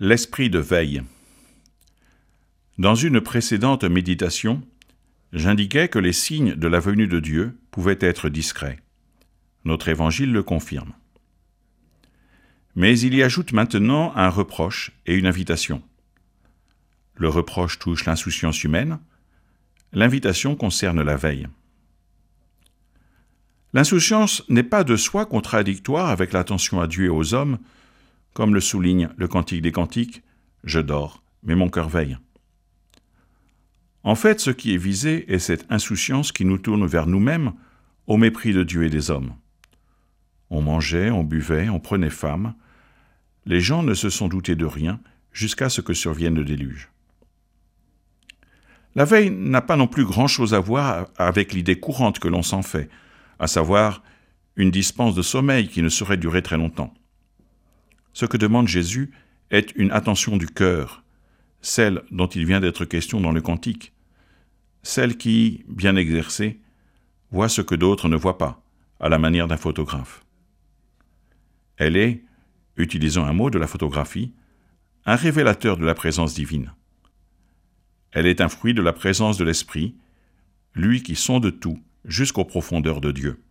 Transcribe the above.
L'esprit de veille. Dans une précédente méditation, j'indiquais que les signes de la venue de Dieu pouvaient être discrets. Notre évangile le confirme. Mais il y ajoute maintenant un reproche et une invitation. Le reproche touche l'insouciance humaine, l'invitation concerne la veille. L'insouciance n'est pas de soi contradictoire avec l'attention à Dieu et aux hommes, comme le souligne le Cantique des Cantiques, Je dors, mais mon cœur veille. En fait, ce qui est visé est cette insouciance qui nous tourne vers nous-mêmes au mépris de Dieu et des hommes. On mangeait, on buvait, on prenait femme. Les gens ne se sont doutés de rien jusqu'à ce que survienne le déluge. La veille n'a pas non plus grand-chose à voir avec l'idée courante que l'on s'en fait, à savoir une dispense de sommeil qui ne saurait durer très longtemps. Ce que demande Jésus est une attention du cœur, celle dont il vient d'être question dans le cantique, celle qui, bien exercée, voit ce que d'autres ne voient pas, à la manière d'un photographe. Elle est, utilisant un mot de la photographie, un révélateur de la présence divine. Elle est un fruit de la présence de l'Esprit, lui qui sonde tout jusqu'aux profondeurs de Dieu.